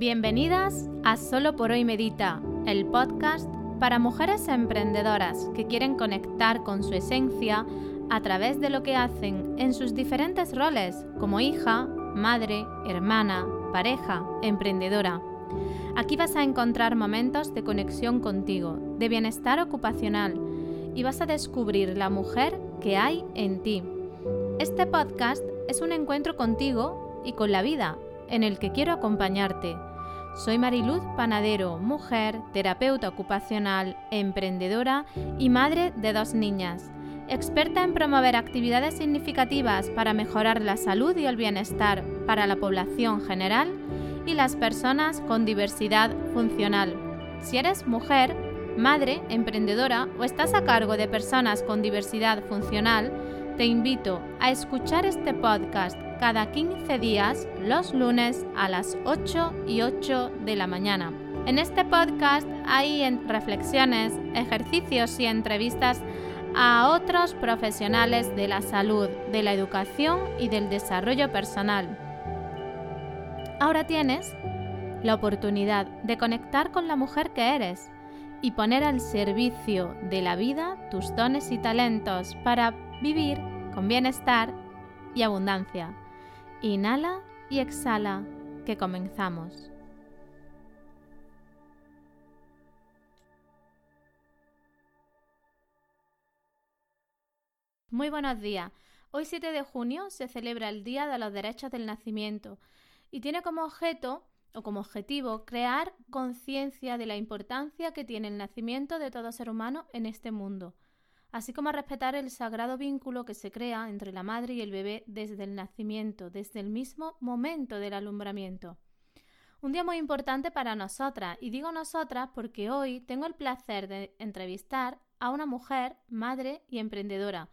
Bienvenidas a Solo por hoy Medita, el podcast para mujeres emprendedoras que quieren conectar con su esencia a través de lo que hacen en sus diferentes roles como hija, madre, hermana, pareja, emprendedora. Aquí vas a encontrar momentos de conexión contigo, de bienestar ocupacional y vas a descubrir la mujer que hay en ti. Este podcast es un encuentro contigo y con la vida en el que quiero acompañarte. Soy Mariluz Panadero, mujer, terapeuta ocupacional, emprendedora y madre de dos niñas, experta en promover actividades significativas para mejorar la salud y el bienestar para la población general y las personas con diversidad funcional. Si eres mujer, madre, emprendedora o estás a cargo de personas con diversidad funcional, te invito a escuchar este podcast cada 15 días los lunes a las 8 y 8 de la mañana. En este podcast hay reflexiones, ejercicios y entrevistas a otros profesionales de la salud, de la educación y del desarrollo personal. Ahora tienes la oportunidad de conectar con la mujer que eres y poner al servicio de la vida tus dones y talentos para vivir con bienestar y abundancia. Inhala y exhala, que comenzamos. Muy buenos días. Hoy 7 de junio se celebra el Día de los Derechos del Nacimiento y tiene como objeto o como objetivo crear conciencia de la importancia que tiene el nacimiento de todo ser humano en este mundo así como a respetar el sagrado vínculo que se crea entre la madre y el bebé desde el nacimiento, desde el mismo momento del alumbramiento. Un día muy importante para nosotras, y digo nosotras porque hoy tengo el placer de entrevistar a una mujer, madre y emprendedora.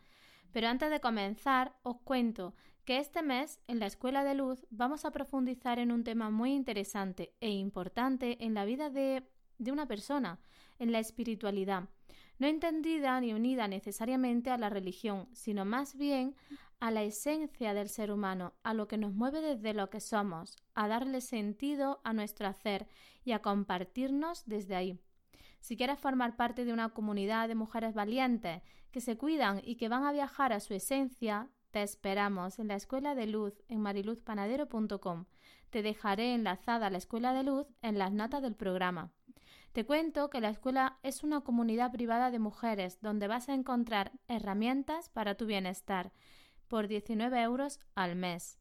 Pero antes de comenzar, os cuento que este mes en la Escuela de Luz vamos a profundizar en un tema muy interesante e importante en la vida de, de una persona, en la espiritualidad no entendida ni unida necesariamente a la religión, sino más bien a la esencia del ser humano, a lo que nos mueve desde lo que somos, a darle sentido a nuestro hacer y a compartirnos desde ahí. Si quieres formar parte de una comunidad de mujeres valientes que se cuidan y que van a viajar a su esencia, te esperamos en la Escuela de Luz en mariluzpanadero.com. Te dejaré enlazada a la Escuela de Luz en las notas del programa. Te cuento que la escuela es una comunidad privada de mujeres donde vas a encontrar herramientas para tu bienestar por 19 euros al mes.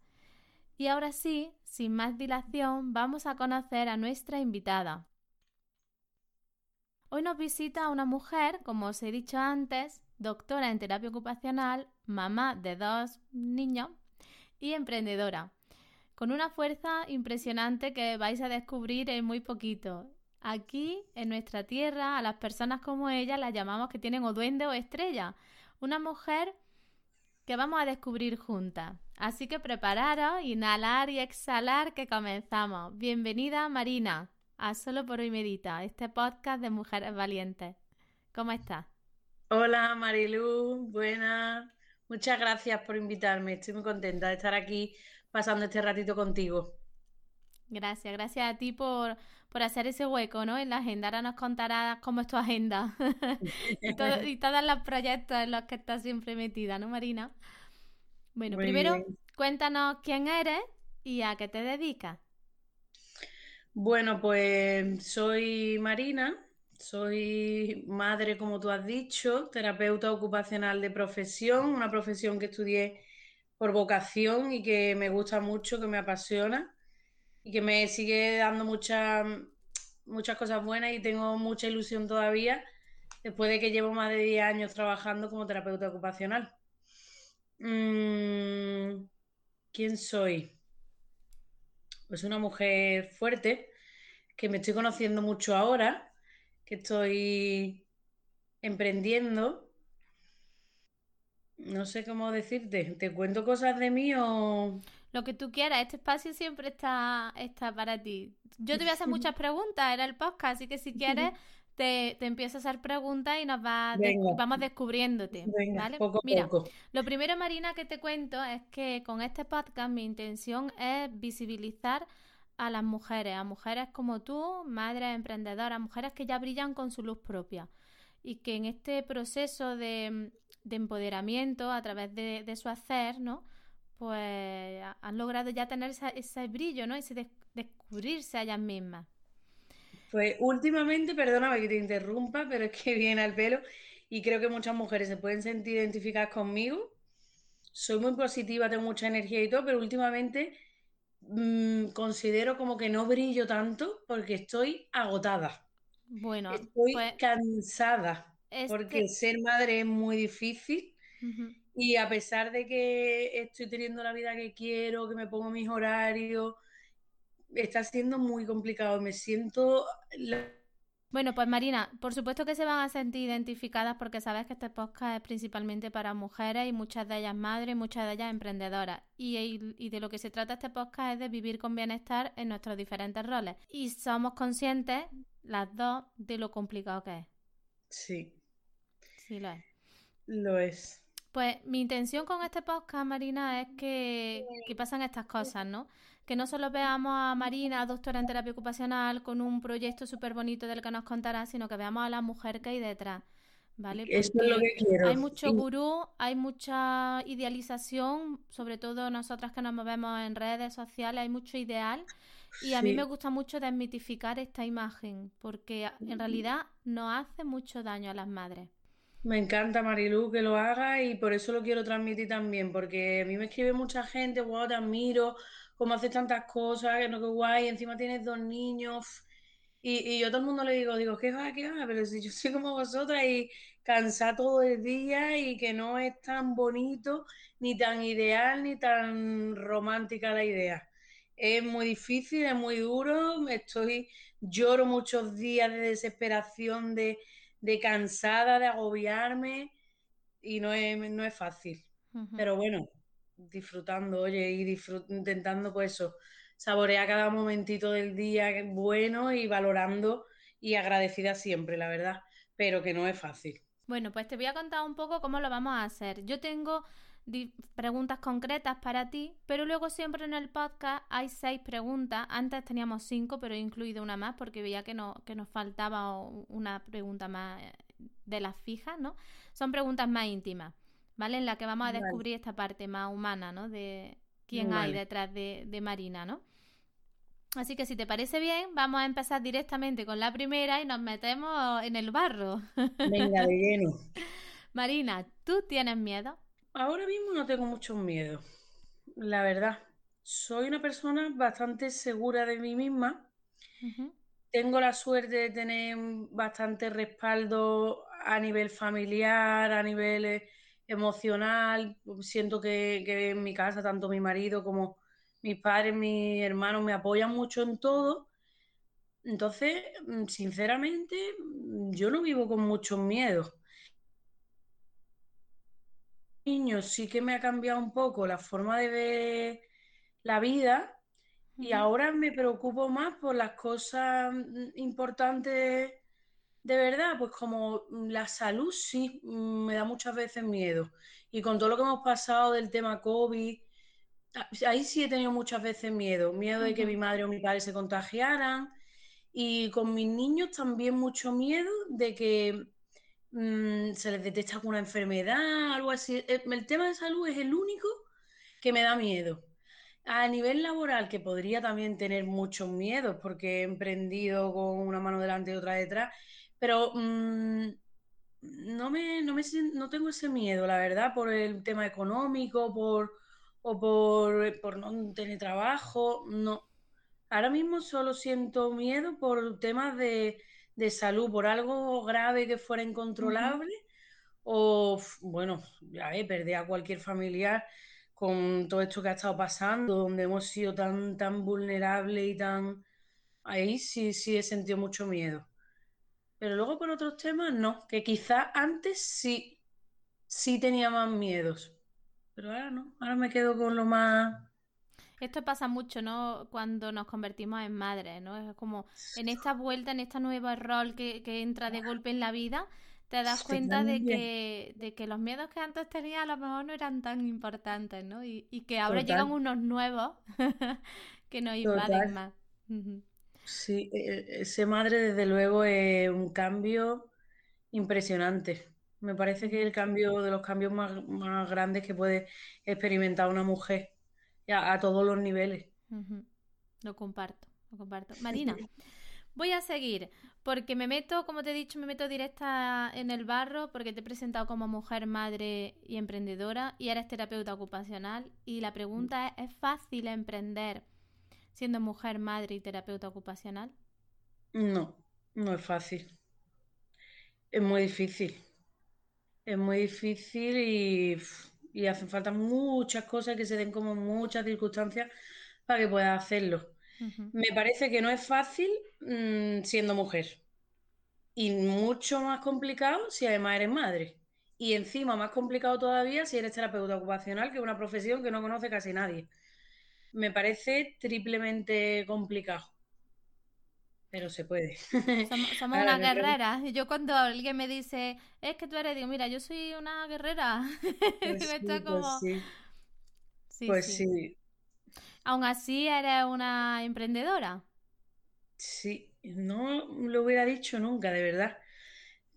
Y ahora sí, sin más dilación, vamos a conocer a nuestra invitada. Hoy nos visita una mujer, como os he dicho antes, doctora en terapia ocupacional, mamá de dos niños y emprendedora, con una fuerza impresionante que vais a descubrir en muy poquito. Aquí, en nuestra tierra, a las personas como ella las llamamos que tienen o duende o estrella. Una mujer que vamos a descubrir juntas. Así que prepararos, inhalar y exhalar que comenzamos. Bienvenida Marina a Solo por hoy Medita, este podcast de mujeres valientes. ¿Cómo estás? Hola Marilu, buenas. Muchas gracias por invitarme. Estoy muy contenta de estar aquí pasando este ratito contigo. Gracias, gracias a ti por, por hacer ese hueco, ¿no? En la agenda. Ahora nos contarás cómo es tu agenda y, todos los proyectos en los que estás siempre metida, ¿no, Marina? Bueno, primero cuéntanos quién eres y a qué te dedicas. Bueno, pues soy Marina, soy madre, como tú has dicho, terapeuta ocupacional de profesión, una profesión que estudié por vocación y que me gusta mucho, que me apasiona y que me sigue dando muchas muchas cosas buenas y tengo mucha ilusión todavía después de que llevo más de 10 años trabajando como terapeuta ocupacional. Mm, ¿Quién soy? Pues una mujer fuerte, que me estoy conociendo mucho ahora, que estoy emprendiendo. No sé cómo decirte. ¿Te cuento cosas de mí o...? Lo que tú quieras. Este espacio siempre está, está para ti. Yo te voy a hacer muchas preguntas, era el podcast, así que si quieres te, te empiezo a hacer preguntas y nos va vamos descubriéndote. ¿vale? Mira, lo primero, Marina, que te cuento es que con este podcast mi intención es visibilizar a las mujeres, a mujeres como tú, madres emprendedoras, mujeres que ya brillan con su luz propia y que en este proceso de, empoderamiento a través de, su hacer, ¿no? Pues han logrado ya tener ese brillo, ¿no? Ese descubrirse a ellas mismas. Pues últimamente, perdóname que te interrumpa, pero es que viene al pelo y creo que muchas mujeres se pueden sentir identificadas conmigo. Soy muy positiva, tengo mucha energía y todo, pero últimamente mm, considero como que no brillo tanto porque estoy agotada. Bueno, estoy pues cansada porque ser madre es muy difícil. Y a pesar de que estoy teniendo la vida que quiero, que me pongo mis horarios, está siendo muy complicado. Me siento bueno, pues Marina, por supuesto que se van a sentir identificadas porque sabes que este podcast es principalmente para mujeres y muchas de ellas madres, muchas de ellas emprendedoras. Y, y, de lo que se trata este podcast es de vivir con bienestar en nuestros diferentes roles. Y somos conscientes, las dos, de lo complicado que es. Sí. Sí, lo es. Lo es. Pues mi intención con este podcast, Marina, es que, pasan estas cosas, ¿no? Que no solo veamos a Marina, doctora en terapia ocupacional, con un proyecto súper bonito del que nos contará, sino que veamos a la mujer que hay detrás. ¿Vale? es lo que quiero. Hay mucho gurú, hay mucha idealización, sobre todo nosotras que nos movemos en redes sociales, hay mucho ideal. Y a mí me gusta mucho desmitificar esta imagen, porque en realidad nos hace mucho daño a las madres. Me encanta, Marilu, que lo haga y por eso lo quiero transmitir también, porque a mí me escribe mucha gente, wow, te admiro, cómo haces tantas cosas, que no, que guay, encima tienes dos niños. Y, yo a todo el mundo le digo, digo, ¿qué va, qué va? Pero si yo soy como vosotras y cansada todo el día y que no es tan bonito, ni tan ideal, ni tan romántica la idea. Es muy difícil, es muy duro, estoy, lloro muchos días de desesperación, de de cansada, de agobiarme y no es, no es fácil. Pero bueno, disfrutando, oye, y intentando pues eso, saborear cada momentito del día bueno y valorando y agradecida siempre, la verdad, pero que no es fácil. Bueno, pues te voy a contar un poco cómo lo vamos a hacer. Yo tengo preguntas concretas para ti, pero luego siempre en el podcast hay seis preguntas. Antes teníamos cinco, pero he incluido una más porque veía que, no, que nos faltaba una pregunta más eh, de las fijas, ¿no? Son preguntas más íntimas, ¿vale? En las que vamos a descubrir esta parte más humana, ¿no? De quién hay detrás de, de Marina, ¿no? Así que si te parece bien, vamos a empezar directamente con la primera y nos metemos en el barro. Venga, de lleno. Marina, ¿tú tienes miedo? Ahora mismo no tengo mucho miedo, la verdad. Soy una persona bastante segura de mí misma. Tengo la suerte de tener bastante respaldo a nivel familiar, a nivel eh, emocional. Siento que, que en mi casa, tanto mi marido como mis padres, mis hermanos me apoyan mucho en todo. Entonces, sinceramente, yo no vivo con muchos miedos niños sí que me ha cambiado un poco la forma de ver la vida y ahora me preocupo más por las cosas mm, importantes de verdad, pues como la salud sí mm, me da muchas veces miedo. Y con todo lo que hemos pasado del tema COVID, ah, ahí sí he tenido muchas veces miedo. Miedo de que mi madre o mi padre se contagiaran. Y con mis niños también mucho miedo de que Mm, se les detecta alguna enfermedad, algo así. Eh, el, tema de salud es el único que me da miedo. A nivel laboral, que podría también tener muchos miedos, porque he emprendido con una mano delante y otra detrás, pero mm, no, me, no, me, no tengo ese miedo, la verdad, por el tema económico, por, o por, por no tener trabajo, no. Ahora mismo solo siento miedo por temas de, de salud por algo grave que fuera incontrolable o, bueno, ya he perder a cualquier familiar con todo esto que ha estado pasando, donde hemos sido tan, tan vulnerables y tan... Ahí sí, sí he sentido mucho miedo. Pero luego por otros temas no, que quizás antes sí, sí tenía más miedos. Pero ahora no, ahora me quedo con lo más esto pasa mucho, ¿no? Cuando nos convertimos en madres, ¿no? Es como en esta vuelta, en este nuevo rol que, entra de golpe en la vida, te das cuenta de que, de que los miedos que antes tenías a lo mejor no eran tan importantes, ¿no? Y, que ahora llegan unos nuevos que nos invaden más. Sí, e, e, ser madre desde luego es un cambio impresionante. Me parece que es el cambio de los cambios más, grandes que puede experimentar una mujer a, todos los niveles. Lo comparto, lo comparto. Marina, voy a seguir porque me meto, como te he dicho, me meto directa en el barro porque te he presentado como mujer, madre y emprendedora y eres terapeuta ocupacional y la pregunta es, ¿es fácil emprender siendo mujer, madre y terapeuta ocupacional? No, no es fácil. Es muy difícil. Es muy difícil y, y hacen falta muchas cosas que se den como muchas circunstancias para que puedas hacerlo. Me parece que no es fácil mm, siendo mujer. Y mucho más complicado si además eres madre. Y encima más complicado todavía si eres terapeuta ocupacional, que es una profesión que no conoce casi nadie me parece triplemente complicado. Pero se puede. Somos, una guerrera. Y yo cuando alguien me dice, es que tú eres, digo, mira, yo soy una guerrera. Pues sí, pues como... sí. pues sí. Aún así eres una emprendedora. Sí, no lo hubiera dicho nunca, de verdad.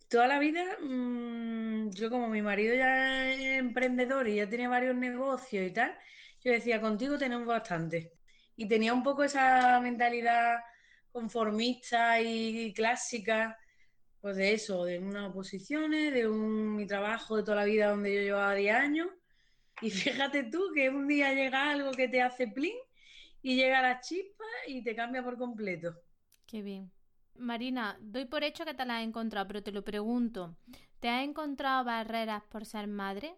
Toda la vida, mm, yo como mi marido ya es emprendedor y ya tiene varios negocios y tal, yo decía, contigo tenemos bastante. Y tenía un poco esa mentalidad conformista y clásica, pues de eso, de unas oposiciones, de un, mi trabajo de toda la vida donde yo llevaba 10 años. Y fíjate tú que un día llega algo que te hace plin y llega la chispa y te cambia por completo. Qué bien. Marina, doy por hecho que te la has encontrado, pero te lo pregunto. ¿Te has encontrado barreras por ser madre?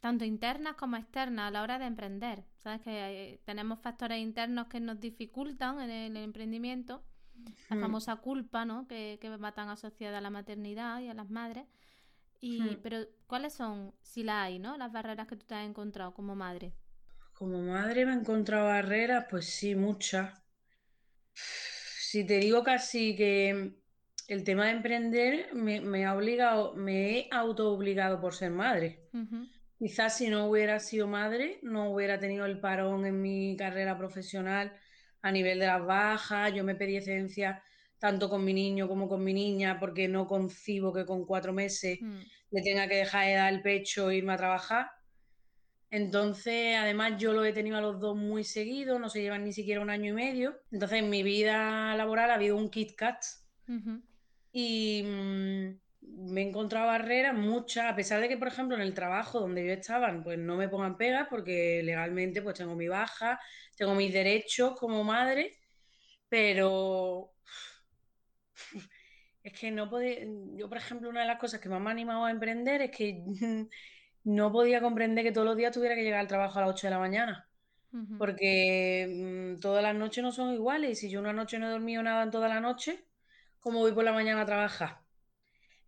tanto internas como externas a la hora de emprender. Sabes que tenemos factores internos que nos dificultan en el, emprendimiento, la hmm. famosa culpa, ¿no? Que, que, va tan asociada a la maternidad y a las madres. Y, hmm. Pero, ¿cuáles son, si la hay, ¿no? Las barreras que tú te has encontrado como madre. Como madre me he encontrado barreras, pues sí, muchas. Si te digo casi que el tema de emprender me, ha obligado, me he auto obligado por ser madre. Quizás si no hubiera sido madre, no hubiera tenido el parón en mi carrera profesional a nivel de las bajas. Yo me pedí excedencia tanto con mi niño como con mi niña, porque no concibo que con cuatro meses mm. le tenga que dejar de dar el pecho e irme a trabajar. Entonces, además, yo lo he tenido a los dos muy seguidos, no se llevan ni siquiera un año y medio. Entonces, en mi vida laboral ha habido un Kit Kat. Y. Mm, me he encontrado barreras muchas, a pesar de que, por ejemplo, en el trabajo donde yo estaba, pues no me pongan pegas porque legalmente pues tengo mi baja, tengo mis derechos como madre, pero es que no podía, yo por ejemplo, una de las cosas que más me ha animado a emprender es que no podía comprender que todos los días tuviera que llegar al trabajo a las 8 de la mañana. Porque mm, todas las noches no son iguales y si yo una noche no he dormido nada en toda la noche, ¿cómo voy por la mañana a trabajar?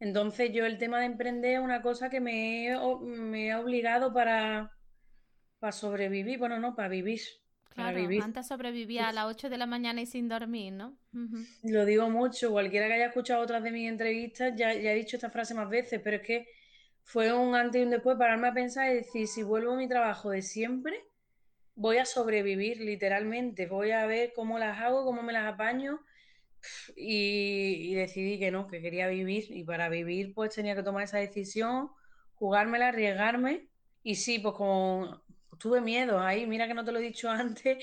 Entonces yo el tema de emprender es una cosa que me, me ha obligado para, para sobrevivir, bueno, no, para vivir. Claro, antes sobrevivía a las 8 de la mañana y sin dormir, ¿no? Lo digo mucho, cualquiera que haya escuchado otras de mis entrevistas ya, ya he dicho esta frase más veces, pero es que fue un antes y un después pararme a pensar y decir, si vuelvo a mi trabajo de siempre, voy a sobrevivir literalmente, voy a ver cómo las hago, cómo me las apaño y, decidí que no, que quería vivir y para vivir pues tenía que tomar esa decisión, jugármela, arriesgarme y sí, pues como tuve miedo ahí, mira que no te lo he dicho antes,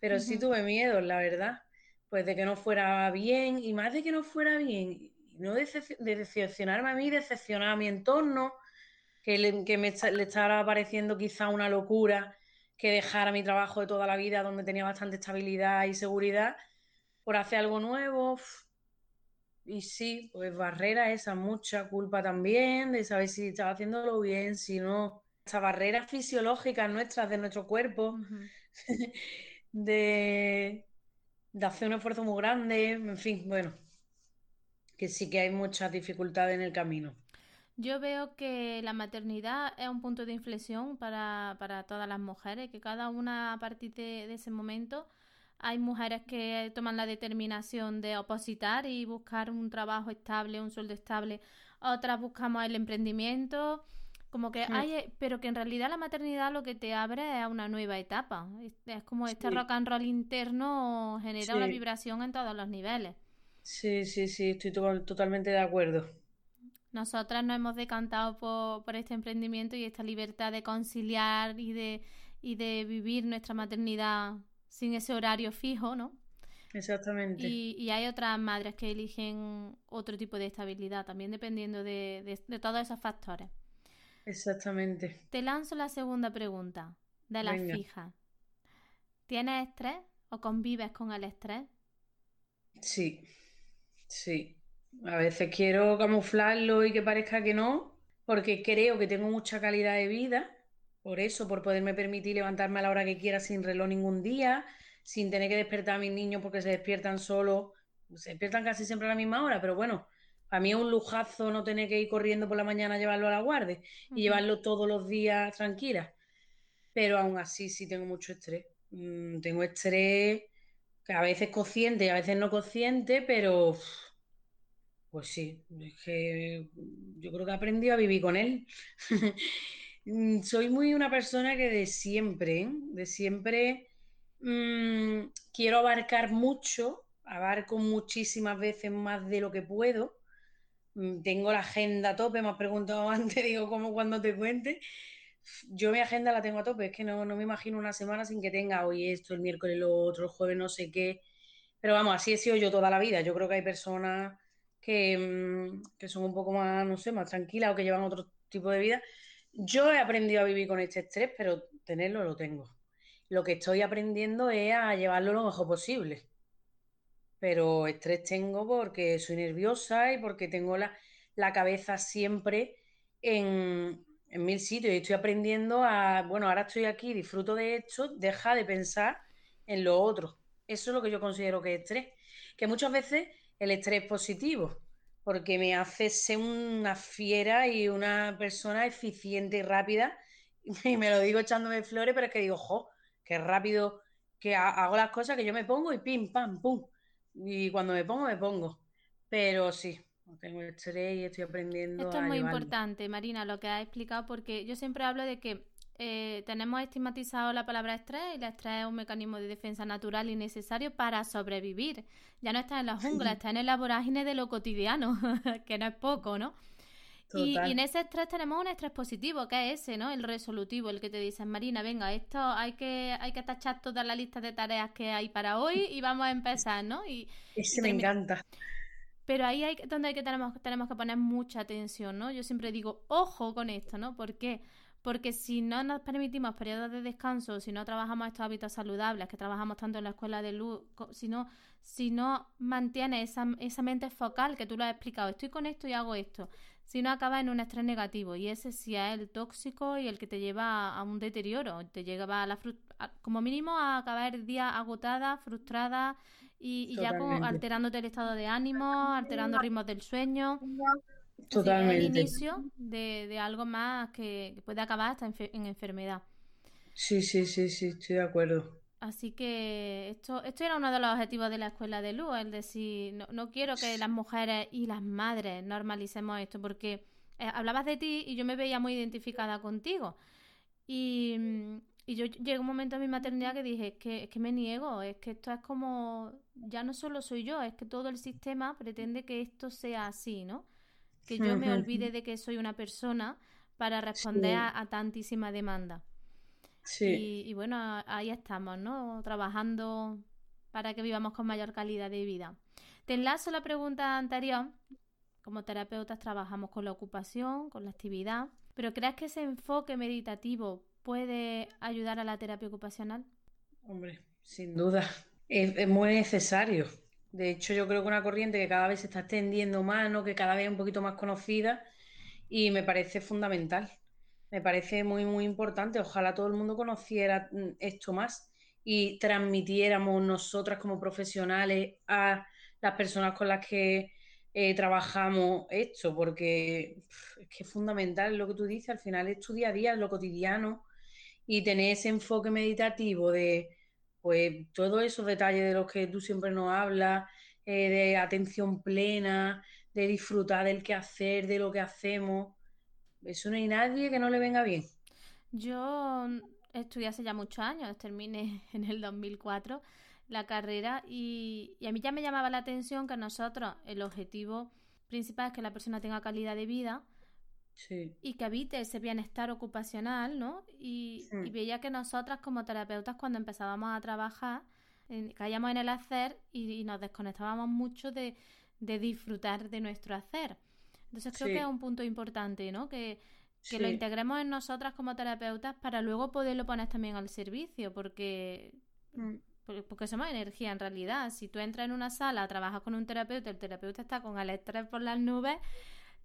pero sí tuve miedo, la verdad, pues de que no fuera bien y más de que no fuera bien, no de, decepcionarme a mí, decepcionar a mi entorno, que, le, que me, le estaba pareciendo quizá una locura que dejara mi trabajo de toda la vida donde tenía bastante estabilidad y seguridad por hacer algo nuevo. Y sí, pues barrera esa, mucha culpa también de saber si estaba haciéndolo bien, si no. Esa barrera fisiológica nuestras de nuestro cuerpo, de, de hacer un esfuerzo muy grande, en fin, bueno, que sí que hay muchas dificultades en el camino. Yo veo que la maternidad es un punto de inflexión para, para todas las mujeres, que cada una a partir de ese momento hay mujeres que toman la determinación de opositar y buscar un trabajo estable, un sueldo estable. Otras buscamos el emprendimiento Como que Mm. hay, pero que en realidad la maternidad lo que te abre es a una nueva etapa. Es, como este Sí. rock and roll interno genera una Sí. vibración en todos los niveles. Sí, sí, sí, estoy to- totalmente de acuerdo. Nosotras nos hemos decantado por, por este emprendimiento y esta libertad de conciliar y de, y de vivir nuestra maternidad sin ese horario fijo, ¿no? Exactamente. Y, y hay otras madres que eligen otro tipo de estabilidad, también dependiendo de, de- de todos esos factores. Exactamente. Te lanzo la segunda pregunta de las Venga. fijas. ¿Tienes estrés o convives con el estrés? Sí, sí. A veces quiero camuflarlo y que parezca que no, porque creo que tengo mucha calidad de vida, por eso, por poderme permitir levantarme a la hora que quiera sin reloj ningún día, sin tener que despertar a mis niños porque se despiertan solos, se despiertan casi siempre a la misma hora, pero bueno, para mí es un lujazo no tener que ir corriendo por la mañana a llevarlo a la guardia y llevarlo todos los días tranquila. Pero aún así sí tengo mucho estrés. Mm, tengo estrés que a veces consciente y a veces no consciente, pero pues sí, es que yo creo que he aprendido a vivir con él. Mm, Soy muy una persona que de siempre, de siempre mm, quiero abarcar mucho, abarco muchísimas veces más de lo que puedo. Mm, Tengo la agenda a tope, me has preguntado antes, digo, ¿cómo cuando te cuente? Yo mi agenda la tengo a tope, es que no, no me imagino una semana sin que tenga hoy esto, el miércoles lo otro, el jueves no sé qué. Pero vamos, así he sido yo toda la vida. Yo creo que hay personas que, que son un poco más, no sé, más tranquilas o que llevan otro tipo de vida. Yo he aprendido a vivir con este estrés, pero tenerlo lo tengo. Lo que estoy aprendiendo es a llevarlo lo mejor posible. Pero estrés tengo porque soy nerviosa y porque tengo la, la cabeza siempre en, en mil sitios. Y estoy aprendiendo a, bueno, ahora estoy aquí, disfruto de esto, deja de pensar en lo otro. Eso es lo que yo considero que es estrés. Que muchas veces el estrés es positivo, porque me hace ser una fiera y una persona eficiente y rápida. Y me lo digo echándome flores, pero es que digo, jo, qué rápido que ha- hago las cosas que yo me pongo y pim, pam, pum. Y cuando me pongo, me pongo. Pero sí, tengo estrés y estoy aprendiendo Esto es muy llevarlo. importante, Marina, lo que has explicado, porque yo siempre hablo de que eh, tenemos estigmatizado la palabra estrés y el estrés es un mecanismo de defensa natural y necesario para sobrevivir. Ya no está en la jungla, está en la vorágine de lo cotidiano, que no es poco, ¿no? Y, en ese estrés tenemos un estrés positivo, que es ese, ¿no? El resolutivo, el que te dicen, Marina, venga, esto hay que, hay que tachar toda la lista de tareas que hay para hoy y vamos a empezar, ¿no? Y, Ese y me encanta. pero ahí hay donde hay que tenemos, tenemos que poner mucha atención, ¿no? Yo siempre digo, ojo con esto, ¿no? ¿Por qué? Porque si no nos permitimos periodos de descanso, si no trabajamos estos hábitos saludables, que trabajamos tanto en la escuela de luz, si no, si no mantienes esa, esa mente focal que tú lo has explicado, estoy con esto y hago esto, si no acaba en un estrés negativo y ese sí es el tóxico y el que te lleva a un deterioro, te lleva a la a- como mínimo a acabar el día agotada, frustrada y, y ya alterándote el estado de ánimo, alterando ritmos del sueño. Decir, es el Totalmente. inicio de, de algo más que, puede acabar hasta enfe- en enfermedad. Sí, sí, sí, sí, estoy de acuerdo. Así que esto, esto era uno de los objetivos de la escuela de luz, el decir, no, no quiero que las mujeres y las madres normalicemos esto, porque eh, hablabas de ti y yo me veía muy identificada contigo. Y, y yo llegué un momento en mi maternidad que dije, es que, es que me niego, es que esto es como, ya no solo soy yo, es que todo el sistema pretende que esto sea así, ¿no? Que yo me olvide de que soy una persona para responder Sí. a, a tantísima demanda. Sí, Y, y bueno, ahí estamos, ¿no? Trabajando para que vivamos con mayor calidad de vida. Te enlazo la pregunta anterior. Como terapeutas trabajamos con la ocupación, con la actividad, pero ¿crees que ese enfoque meditativo puede ayudar a la terapia ocupacional? hombre, sin duda. Es, es muy necesario. De hecho, yo creo que una corriente que cada vez se está extendiendo más, ¿no? Que cada vez es un poquito más conocida y me parece fundamental. Me parece muy, muy importante. Ojalá todo el mundo conociera mm, esto más y transmitiéramos nosotras como profesionales a las personas con las que eh, trabajamos esto, porque es que es fundamental lo que tú dices, al final es tu día a día, es lo cotidiano, y tener ese enfoque meditativo de pues todos esos detalles de los que tú siempre nos hablas, eh, de atención plena, de disfrutar del quehacer, de lo que hacemos, Eso no hay nadie que no le venga bien. Yo estudié hace ya muchos años, terminé en el 2004 la carrera y, y, a mí ya me llamaba la atención que nosotros el objetivo principal es que la persona tenga calidad de vida y que habite ese bienestar ocupacional, ¿no? Y, veía que nosotras como terapeutas cuando empezábamos a trabajar caíamos en el hacer y, nos desconectábamos mucho de, disfrutar de nuestro hacer. Entonces creo que es un punto importante, ¿no? Que, que lo integremos en nosotras como terapeutas para luego poderlo poner también al servicio, porque, mm. porque somos energía en realidad. Si tú entras en una sala, trabajas con un terapeuta, el terapeuta está con el estrés por las nubes,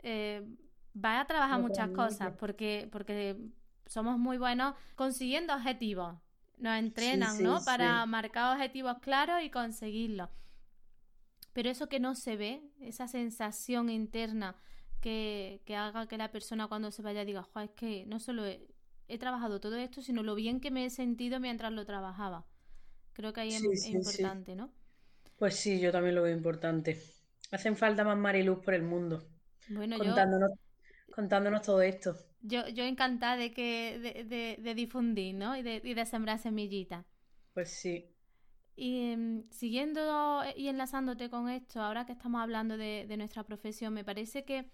eh, va a trabajar muchas cosas, porque, porque somos muy buenos consiguiendo objetivos. Nos entrenan, ¿no? Para marcar objetivos claros y conseguirlos. Pero eso que no se ve, esa sensación interna que, haga que la persona cuando se vaya diga, es que no solo he, trabajado todo esto, sino lo bien que me he sentido mientras lo trabajaba. Creo que ahí es, importante, ¿no? Pues sí, yo también lo veo importante. Hacen falta más Mariluz por el mundo. Bueno, contándonos, contándonos todo esto. Yo, yo encantada de que de, difundir, ¿no? Y de, y de sembrar semillitas. Pues sí. Y em, siguiendo y enlazándote con esto, ahora que estamos hablando de, nuestra profesión, me parece que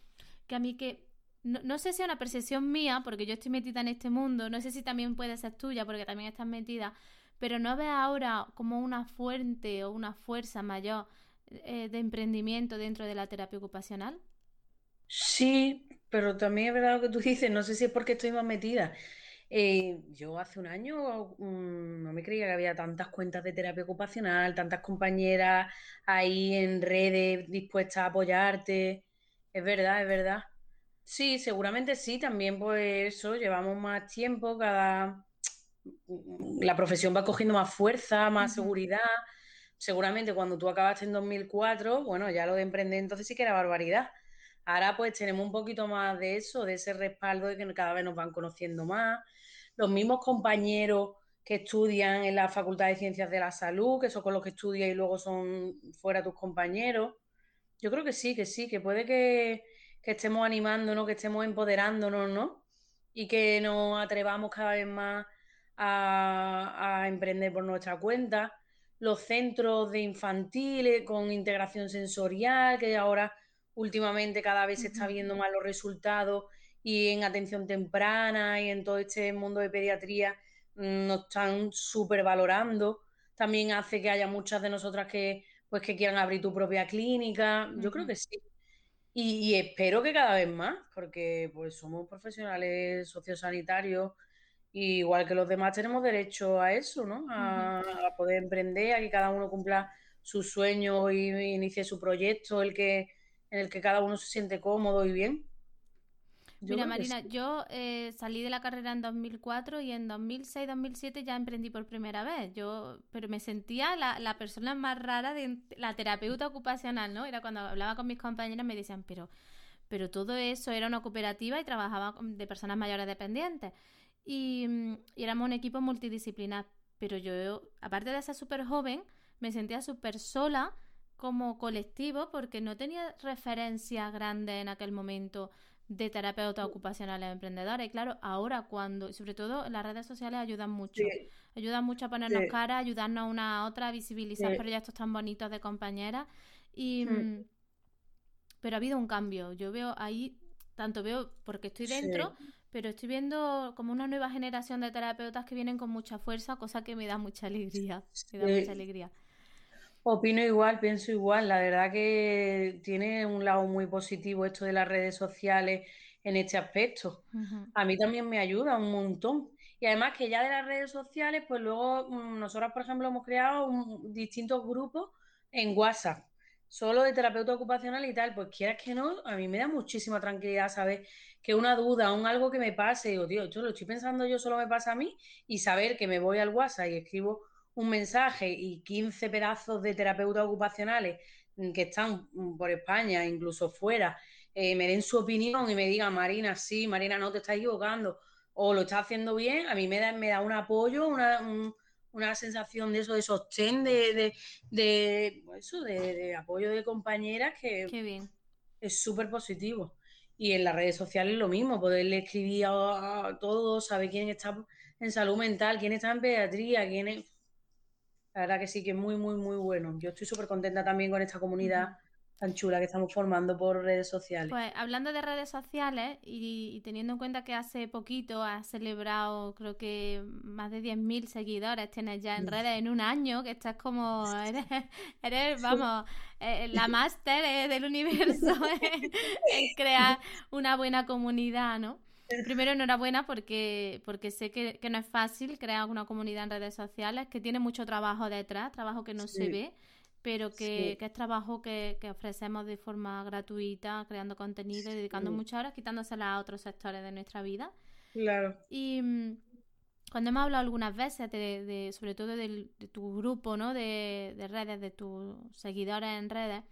que a mí que no, sé si es una percepción mía, porque yo estoy metida en este mundo, no sé si también puede ser tuya, porque también estás metida, pero no ves ahora como una fuente o una fuerza mayor eh, de emprendimiento dentro de la terapia ocupacional. Sí, pero también es verdad lo que tú dices, no sé si es porque estoy más metida. Eh, yo hace un año mm, no me creía que había tantas cuentas de terapia ocupacional, tantas compañeras ahí en redes dispuestas a apoyarte. Es verdad, es verdad. Sí, seguramente sí, también pues eso, llevamos más tiempo, cada la profesión va cogiendo más fuerza, más seguridad. Seguramente cuando tú acabaste en 2004, bueno, ya lo de emprender entonces sí que era barbaridad. Ahora pues tenemos un poquito más de eso, de ese respaldo de que cada vez nos van conociendo más. Los mismos compañeros que estudian en la Facultad de Ciencias de la Salud, que son con los que estudias y luego son fuera tus compañeros. Yo creo que sí, que sí, que puede que, estemos animándonos, que estemos empoderándonos, ¿no? Y que nos atrevamos cada vez más a, emprender por nuestra cuenta. Los centros de infantiles con integración sensorial, que ahora últimamente cada vez se está viendo más los resultados y en atención temprana y en todo este mundo de pediatría mm, nos están súper valorando. También hace que haya muchas de nosotras que pues que quieran abrir tu propia clínica. Yo creo que sí. Y, espero que cada vez más, porque pues somos profesionales sociosanitarios, y igual que los demás tenemos derecho a eso, ¿no? A, poder emprender, a que cada uno cumpla sus sueños y, inicie su proyecto, el que, en el que cada uno se siente cómodo y bien. Mira, Marina, yo eh, salí de la carrera en 2004 y en 2006-2007 ya emprendí por primera vez. Yo, pero me sentía la, la, persona más rara de la terapeuta ocupacional, ¿no? Era cuando hablaba con mis compañeras me decían, pero, pero todo eso era una cooperativa y trabajaba de personas mayores dependientes. Y, y éramos un equipo multidisciplinar. Pero yo, aparte de ser súper joven, me sentía súper sola como colectivo porque no tenía referencias grandes en aquel momento de terapeutas ocupacionales emprendedores. Y claro, ahora cuando, sobre todo las redes sociales ayudan mucho. Ayudan mucho a ponernos cara, ayudarnos una a otra, a visibilizar proyectos tan bonitos de compañeras. Y, mm, Pero ha habido un cambio. Yo veo ahí, tanto veo porque estoy dentro, pero estoy viendo como una nueva generación de terapeutas que vienen con mucha fuerza, cosa que me da mucha alegría. Me da mucha alegría. Opino igual, pienso igual. La verdad que tiene un lado muy positivo esto de las redes sociales en este aspecto. A mí también me ayuda un montón. Y además que ya de las redes sociales, pues luego mm, nosotros, por ejemplo, hemos creado distintos grupos en WhatsApp, solo de terapeuta ocupacional y tal. Pues quieras que no, a mí me da muchísima tranquilidad saber que una duda, un algo que me pase, digo, tío, yo lo estoy pensando yo, solo me pasa a mí, y saber que me voy al WhatsApp y escribo un mensaje y 15 pedazos de terapeutas ocupacionales que están por España, incluso fuera, eh, me den su opinión y me digan, Marina, sí, Marina, no te estás equivocando, o lo estás haciendo bien, a mí me da, me da un apoyo, una, una sensación de eso, de sostén, de, de, pues eso, de, apoyo de compañeras que bien. es súper positivo. Y en las redes sociales lo mismo, poderle escribir a, todos, saber quién está en salud mental, quién está en pediatría, quién es... La verdad que sí, que es muy, muy, muy bueno. Yo estoy súper contenta también con esta comunidad tan chula que estamos formando por redes sociales. Pues hablando de redes sociales y, teniendo en cuenta que hace poquito has celebrado, creo que más de 10.000 seguidores tienes ya en redes en un año, que estás como, eres, eres vamos, eh, la máster eh, del universo en, crear una buena comunidad, ¿no? Primero, enhorabuena porque, porque sé que, no es fácil crear una comunidad en redes sociales, que tiene mucho trabajo detrás, trabajo que no se ve pero que, es trabajo que, ofrecemos de forma gratuita, creando contenido y dedicando muchas horas, quitándosela a otros sectores de nuestra vida. Claro. Y mm, cuando hemos hablado algunas veces, de, sobre todo de, tu grupo ¿no? de, redes, de tus seguidores en redes,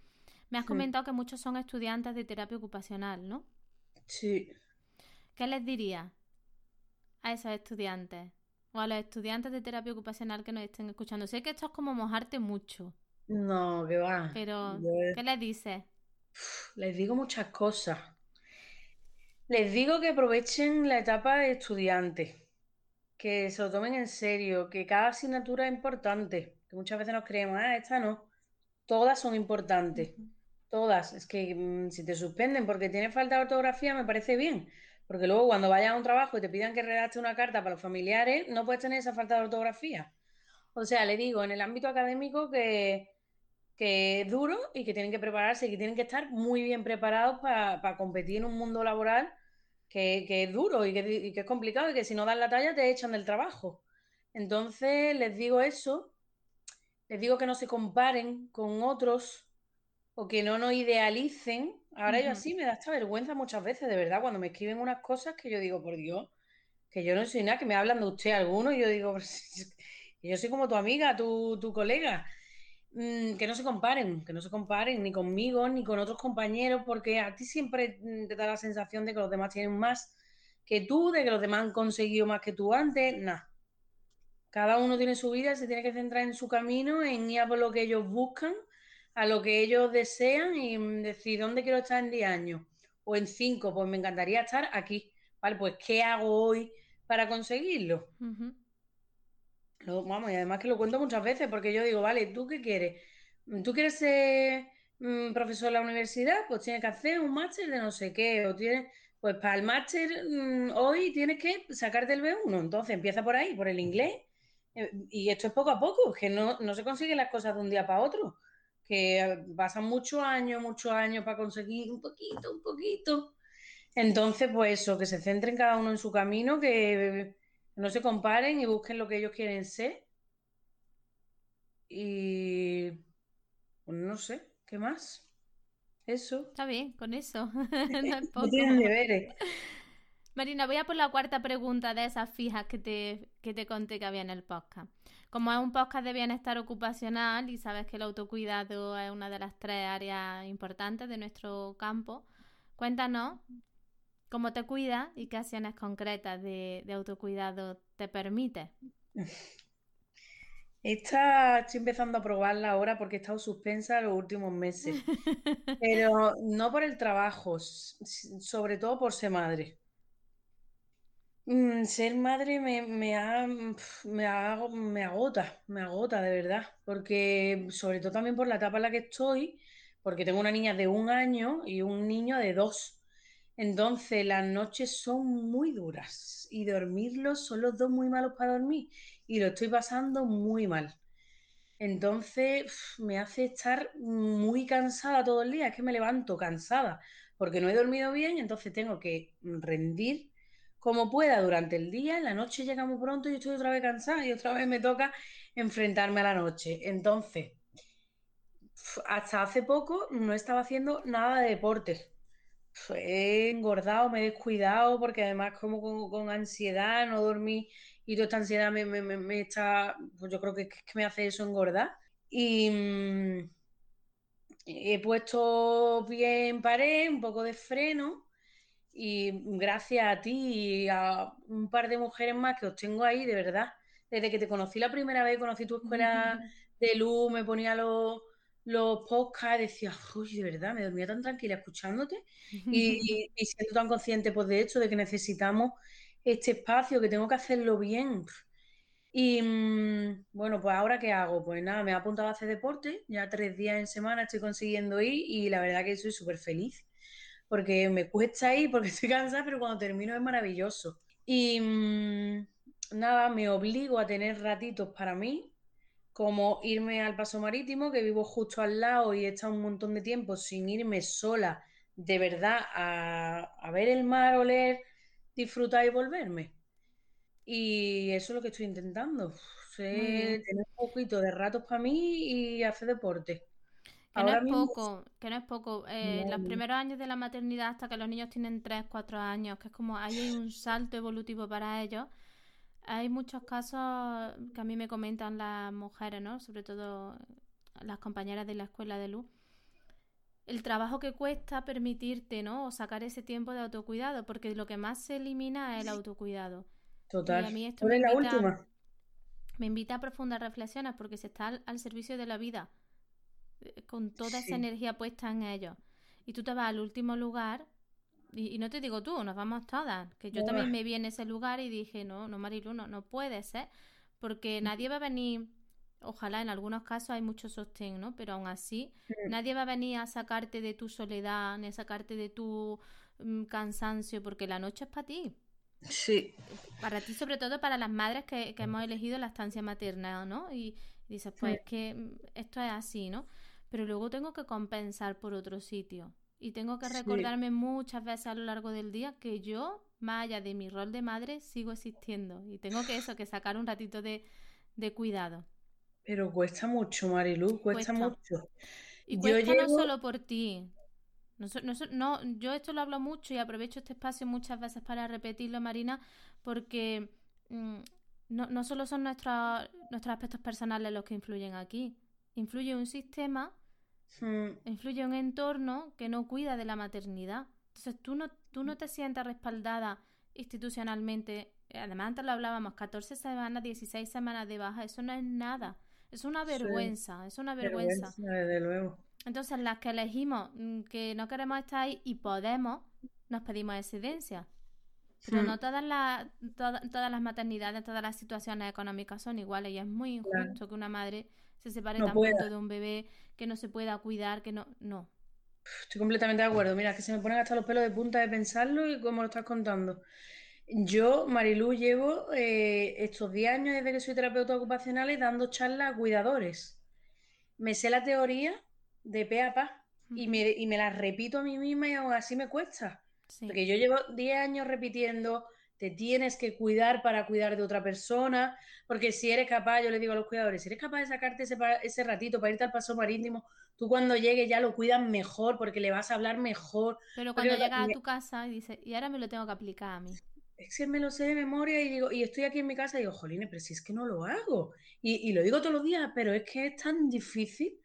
me has comentado que muchos son estudiantes de terapia ocupacional, ¿no? Sí. ¿Qué les dirías a esos estudiantes? O a los estudiantes de terapia ocupacional que nos estén escuchando. Sé que esto es como mojarte mucho. No, que va. Pero, ¿qué les dices? Les digo muchas cosas. Les digo que aprovechen la etapa de estudiante, que se lo tomen en serio, que cada asignatura es importante, que muchas veces nos creemos, ah, esta no. Todas son importantes. Todas. Es que mm, si te suspenden porque tienes falta de ortografía, me parece bien. Porque luego cuando vayas a un trabajo y te pidan que redacte una carta para los familiares, no puedes tener esa falta de ortografía. O sea, le digo, en el ámbito académico que, que es duro y que tienen que prepararse y que tienen que estar muy bien preparados para competir en un mundo laboral que, es duro y que, es complicado y que si no dan la talla te echan del trabajo. Entonces les digo eso, les digo que no se comparen con otros o que no nos idealicen. Ahora yo así me da esta vergüenza muchas veces, de verdad, cuando me escriben unas cosas que yo digo, por Dios, que yo no soy nada, que me hablan de usted alguno y yo digo, yo soy como tu amiga, tu, tu colega. Mm, que no se comparen, que no se comparen ni conmigo ni con otros compañeros, porque a ti siempre mm, te da la sensación de que los demás tienen más que tú, de que los demás han conseguido más que tú antes. Nada. Cada uno tiene su vida, se tiene que centrar en su camino, en ir a por lo que ellos buscan, a lo que ellos desean y mm, decir dónde quiero estar en 10 años o en 5, pues me encantaría estar aquí. Vale, pues ¿qué hago hoy para conseguirlo? vamos, y además que lo cuento muchas veces, porque yo digo, vale, ¿tú qué quieres? ¿Tú quieres ser mm, profesor en la universidad? Pues tienes que hacer un máster de no sé qué, o tienes, pues para el máster mm, hoy tienes que sacarte el B1, entonces empieza por ahí, por el inglés, eh, y esto es poco a poco, que no, no se consiguen las cosas de un día para otro, que pasan muchos años, muchos años para conseguir un poquito, un poquito. Entonces, pues eso, que se centren cada uno en su camino, que no se comparen y busquen lo que ellos quieren ser. Y pues no sé, ¿qué más? Eso. Está bien, con eso. no, tienen deberes. Marina, voy a por la cuarta pregunta de esas fijas que te, que te conté que había en el podcast. Como es un podcast de bienestar ocupacional y sabes que el autocuidado es una de las tres áreas importantes de nuestro campo, cuéntanos ¿Cómo te cuidas y qué acciones concretas de, autocuidado te permite? Esta estoy empezando a probarla ahora porque he estado suspensa los últimos meses. Pero no por el trabajo, sobre todo por ser madre. Mm, ser madre me, me, me, agota, me agota de verdad. Porque, sobre todo también por la etapa en la que estoy, porque tengo una niña de un año y un niño de dos. Entonces las noches son muy duras y dormirlos son los dos muy malos para dormir y lo estoy pasando muy mal. Entonces me hace estar muy cansada todo el día, es que me levanto cansada porque no he dormido bien, entonces tengo que rendir como pueda durante el día, en la noche llega muy pronto y estoy otra vez cansada y otra vez me toca enfrentarme a la noche. Entonces, hasta hace poco no estaba haciendo nada de deporte he engordado, me he descuidado, porque además como con, ansiedad, no dormí y toda esta ansiedad me, está, pues yo creo que, que, me hace eso engordar. Y mm, he puesto bien en pared, un poco de freno, y gracias a ti y a un par de mujeres más que os tengo ahí, de verdad, desde que te conocí la primera vez, conocí tu escuela de luz, me ponía los los podcasts, decía, uy, de verdad, me dormía tan tranquila escuchándote y, y, siendo tan consciente pues, de hecho, de que necesitamos este espacio, que tengo que hacerlo bien. Y mm, bueno, pues ahora qué hago? Pues nada, me he apuntado a hacer deporte, ya tres días en semana estoy consiguiendo ir y la verdad que soy súper feliz, porque me cuesta ir, porque estoy cansada, pero cuando termino es maravilloso. Y mm, nada, me obligo a tener ratitos para mí, como irme al paso marítimo, que vivo justo al lado y he estado un montón de tiempo sin irme sola, de verdad, a, ver el mar, oler, disfrutar y volverme. Y eso es lo que estoy intentando, tener un poquito de ratos para mí y hacer deporte. Que no es poco, que no es poco. Eh, los primeros años de la maternidad hasta que los niños tienen 3, 4 años, que es como hay un salto evolutivo para ellos hay muchos casos que a mí me comentan las mujeres, ¿no? Sobre todo las compañeras de la escuela de luz. El trabajo que cuesta permitirte, ¿no? O sacar ese tiempo de autocuidado, porque lo que más se elimina es el autocuidado. Total. Y a mí esto me invita, la última? Me invita a profundas reflexiones porque se está al, servicio de la vida, con toda esa energía puesta en ellos. Y tú te vas al último lugar y, no te digo tú, nos vamos todas. Que yo también me vi en ese lugar y dije, no, no, Marilu, no, no puede ser. Porque nadie va a venir, ojalá en algunos casos hay mucho sostén, ¿no? Pero aún así, nadie va a venir a sacarte de tu soledad, ni a sacarte de tu mm, cansancio, porque la noche es para ti. Sí. Para ti, sobre todo para las madres que, que hemos elegido la estancia materna, ¿no? Y, dices, pues es que mm, esto es así, ¿no? Pero luego tengo que compensar por otro sitio. Y tengo que recordarme muchas veces a lo largo del día que yo, más allá de mi rol de madre, sigo existiendo. Y tengo que eso, que sacar un ratito de, cuidado. Pero cuesta mucho, Marilu, cuesta, mucho. Y cuesta no solo por ti. No, no, yo esto lo hablo mucho y aprovecho este espacio muchas veces para repetirlo, Marina, porque mm, no, no solo son nuestros, nuestros aspectos personales los que influyen aquí. Influye un sistema Hmm. Influye un entorno que no cuida de la maternidad. Entonces tú no, tú no te sientes respaldada institucionalmente. Además, antes lo hablábamos, 14 semanas, 16 semanas de baja, eso no es nada. Es una vergüenza, es una vergüenza. Entonces, las que elegimos mm, que no queremos estar ahí y podemos, nos pedimos excedencia. Pero hmm. no todas las, todas las maternidades, todas las situaciones económicas son iguales y es muy injusto que una madre se separe tan pronto de un bebé, que no se pueda cuidar, que no, no. Estoy completamente de acuerdo. Mira, que se me ponen hasta los pelos de punta de pensarlo y cómo lo estás contando. Yo, Marilu, llevo eh, estos 10 años desde que soy terapeuta ocupacional dando charlas a cuidadores. Me sé la teoría de pe a pa y me, y me la repito a mí misma y aún así me cuesta. Porque yo llevo 10 años repitiendo te tienes que cuidar para cuidar de otra persona, porque si eres capaz, yo le digo a los cuidadores, si eres capaz de sacarte ese, ese ratito para irte al paso marítimo, tú cuando llegues ya lo cuidas mejor, porque le vas a hablar mejor. Pero cuando llegas a tu casa y dices, y ahora me lo tengo que aplicar a mí. Es que me lo sé de memoria y digo, y estoy aquí en mi casa y digo, jolines, pero si es que no lo hago. Y, lo digo todos los días, pero es que es tan difícil,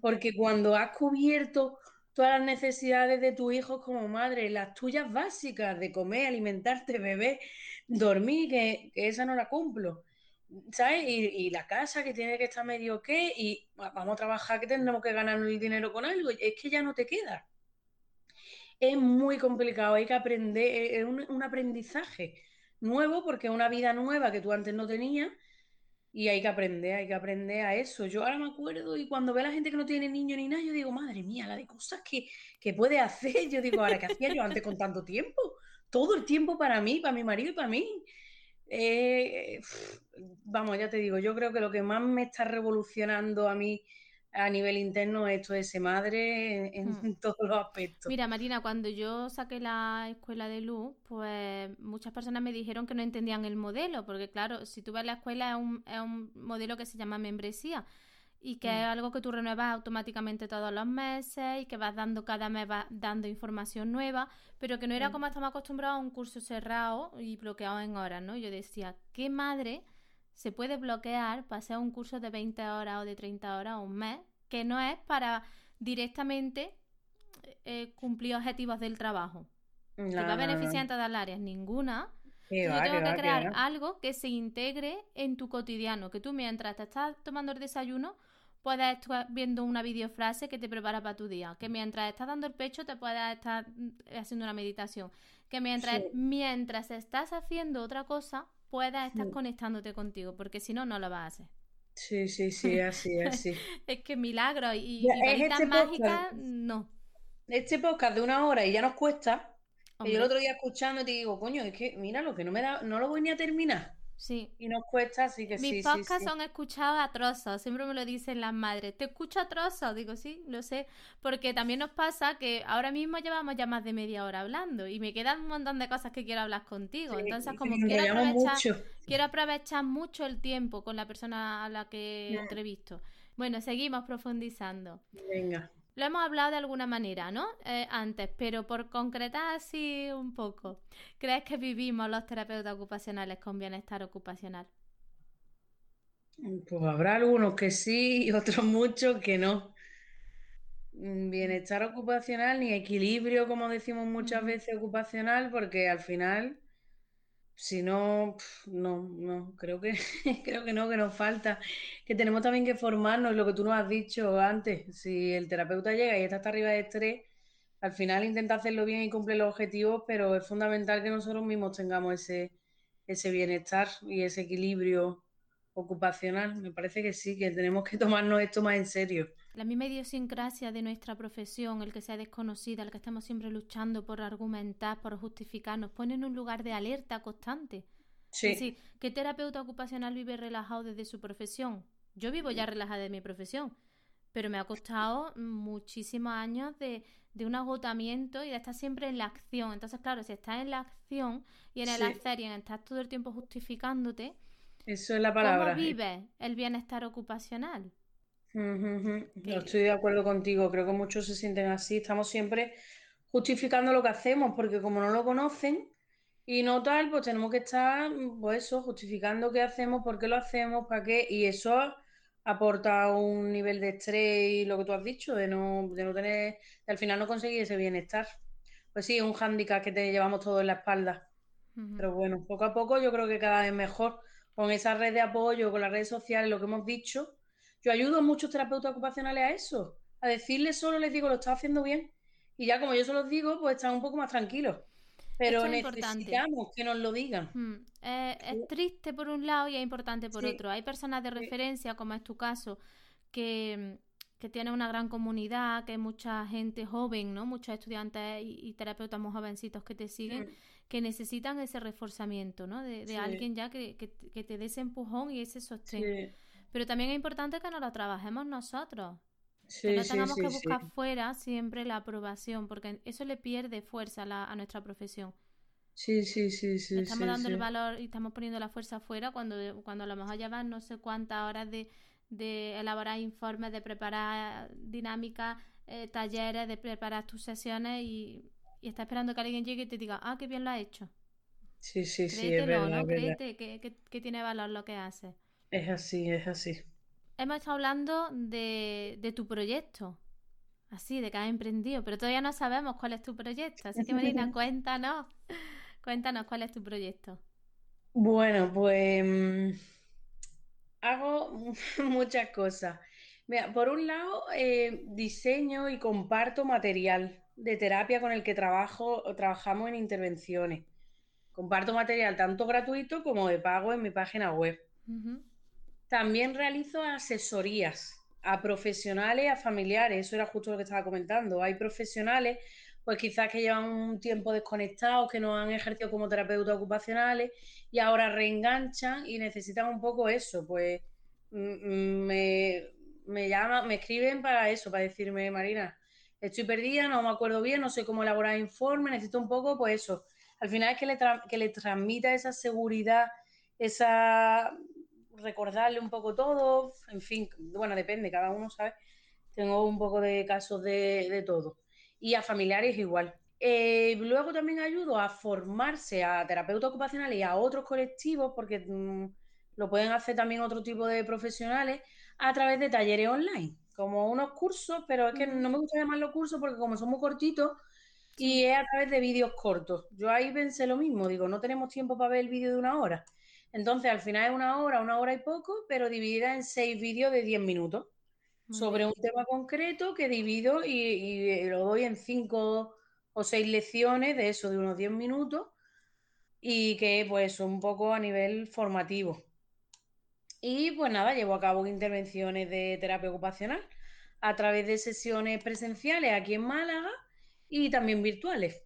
porque cuando has cubierto todas las necesidades de tu hijo como madre, las tuyas básicas de comer, alimentarte, beber, dormir, que, esa no la cumplo. ¿Sabes? Y, la casa que tiene que estar medio qué, y vamos a trabajar que tendremos que ganar el dinero con algo, es que ya no te queda. Es muy complicado, hay que aprender, es un, un aprendizaje nuevo porque es una vida nueva que tú antes no tenías y hay que aprender, hay que aprender a eso. Yo ahora me acuerdo y cuando veo a la gente que no tiene niño ni nada, yo digo, madre mía, la de cosas que, puede hacer. Yo digo, ahora, ¿qué hacía yo antes con tanto tiempo? Todo el tiempo para mí, para mi marido y para mí. Eh, vamos, ya te digo, yo creo que lo que más me está revolucionando a mí a nivel interno esto de ser madre en, hmm. todos los aspectos. Mira, Marina, cuando yo saqué la escuela de luz, pues muchas personas me dijeron que no entendían el modelo, porque claro, si tú vas a la escuela es un, es un modelo que se llama membresía y que hmm. es algo que tú renuevas automáticamente todos los meses y que vas dando cada mes vas dando información nueva, pero que no era hmm. como estamos acostumbrados a un curso cerrado y bloqueado en horas, ¿no? Yo decía, ¿qué madre se puede bloquear para hacer un curso de 20 horas o de 30 horas o un mes, que no es para directamente eh, cumplir objetivos del trabajo. No, ¿Te va a beneficiar en todas las áreas? Ninguna. yo tengo que, crear algo que se integre en tu cotidiano, que tú mientras te estás tomando el desayuno puedes estar viendo una videofrase que te prepara para tu día, que mientras estás dando el pecho te puedes estar mm, haciendo una meditación, que mientras, mientras estás haciendo otra cosa puedas estar conectándote contigo, porque si no, no lo vas a hacer. Sí, sí, sí, así, así. es que milagro y, y este mágicas, no. Este podcast de una hora y ya nos cuesta. Y yo el otro día escuchando te digo, coño, es que mira lo que no me da, no lo voy ni a terminar. Sí. Y nos cuesta, así que Mis sí. Mis podcasts son escuchados a trozos, siempre me lo dicen las madres. ¿Te escucho a trozos? Digo, sí, lo sé. Porque también nos pasa que ahora mismo llevamos ya más de media hora hablando y me quedan un montón de cosas que quiero hablar contigo. Entonces, como quiero aprovechar, quiero aprovechar mucho el tiempo con la persona a la que entrevisto. Bueno, seguimos profundizando. Venga. Lo hemos hablado de alguna manera, ¿no? Eh, antes, pero por concretar así un poco. ¿Crees que vivimos los terapeutas ocupacionales con bienestar ocupacional? Pues habrá algunos que sí y otros muchos que no. Mm, bienestar ocupacional ni equilibrio, como decimos muchas veces, ocupacional, porque al final si no, no, no, creo que, creo que no, que nos falta, que tenemos también que formarnos, lo que tú nos has dicho antes, si el terapeuta llega y está hasta arriba de estrés, al final intenta hacerlo bien y cumple los objetivos, pero es fundamental que nosotros mismos tengamos ese, ese bienestar y ese equilibrio ocupacional. Me parece que sí, que tenemos que tomarnos esto más en serio. La misma idiosincrasia de nuestra profesión, el que sea desconocida, el que estamos siempre luchando por argumentar, por justificar, nos pone en un lugar de alerta constante. Sí. Es decir, ¿qué terapeuta ocupacional vive relajado desde su profesión? Yo vivo ya relajada de mi profesión, pero me ha costado muchísimos años de, de, un agotamiento y de estar siempre en la acción. Entonces, claro, si estás en la acción y en el hacer y en estar todo el tiempo justificándote, eso es la palabra. ¿Cómo vive el bienestar ocupacional? No estoy de acuerdo contigo, creo que muchos se sienten así. Estamos siempre justificando lo que hacemos, porque como no lo conocen y no tal, pues tenemos que estar, pues eso, justificando qué hacemos, por qué lo hacemos, para qué, y eso aporta un nivel de estrés y lo que tú has dicho, de no, de no tener, de al final no conseguir ese bienestar. Pues sí, un hándicap que te llevamos todo en la espalda. Pero bueno, poco a poco yo creo que cada vez mejor con esa red de apoyo, con las redes sociales, lo que hemos dicho, yo ayudo a muchos terapeutas ocupacionales a eso, a decirles solo, les digo, lo estás haciendo bien. Y ya como yo se los digo, pues están un poco más tranquilos. Pero necesitamos que nos lo digan. Hmm. es triste por un lado y es importante por otro. Hay personas de referencia, como es tu caso, que, que tienen una gran comunidad, que hay mucha gente joven, ¿no? Muchos estudiantes y, terapeutas muy jovencitos que te siguen. Que necesitan ese reforzamiento, ¿no? De, alguien ya que, te dé ese empujón y ese sostén. Pero también es importante que nos lo trabajemos nosotros. que no tengamos que buscar fuera siempre la aprobación, porque eso le pierde fuerza a, nuestra profesión. Sí, sí, sí, sí. Estamos dando el valor y estamos poniendo la fuerza fuera cuando, cuando a lo mejor llevan no sé cuántas horas de, de elaborar informes, de preparar dinámicas, eh, talleres, de preparar tus sesiones y y está esperando que alguien llegue y te diga, ah, qué bien lo ha hecho. Sí, sí, sí. Es verdad, ¿no? Créete que, tiene valor lo que hace. Es así, es así. Hemos estado hablando de, de tu proyecto, así, de que has emprendido, pero todavía no sabemos cuál es tu proyecto. Así que, Marina, cuéntanos, cuéntanos cuál es tu proyecto. Bueno, pues mm, hago muchas cosas. Mira, por un lado, eh, diseño y comparto material de terapia con el que trabajo, trabajamos en intervenciones. Comparto material tanto gratuito como de pago en mi página web. También realizo asesorías a profesionales, a familiares, eso era justo lo que estaba comentando. Hay profesionales, pues quizás que llevan un tiempo desconectados, que no han ejercido como terapeutas ocupacionales y ahora reenganchan y necesitan un poco eso, pues mm, mm, me, me llaman, me escriben para eso, para decirme, Marina, estoy perdida, no me acuerdo bien, no sé cómo elaborar informe, necesito un poco, pues eso. Al final es que le, que le transmita esa seguridad, esa recordarle un poco todo, en fin, bueno, depende, cada uno sabe. Tengo un poco de casos de, todo. Y a familiares igual. Eh, luego también ayudo a formarse a terapeutas ocupacionales y a otros colectivos, porque mm, lo pueden hacer también otro tipo de profesionales, a través de talleres online como unos cursos, pero es que no me gusta llamarlo cursos porque como son muy cortitos y es a través de vídeos cortos. Yo ahí pensé lo mismo, digo, no tenemos tiempo para ver el vídeo de una hora. Entonces al final es una hora, una hora y poco, pero dividida en seis vídeos de diez minutos. sobre un tema concreto que divido y, lo doy en cinco o seis lecciones de eso, de unos 10 minutos, y que pues un poco a nivel formativo. Y pues nada, llevo a cabo intervenciones de terapia ocupacional a través de sesiones presenciales aquí en Málaga y también virtuales.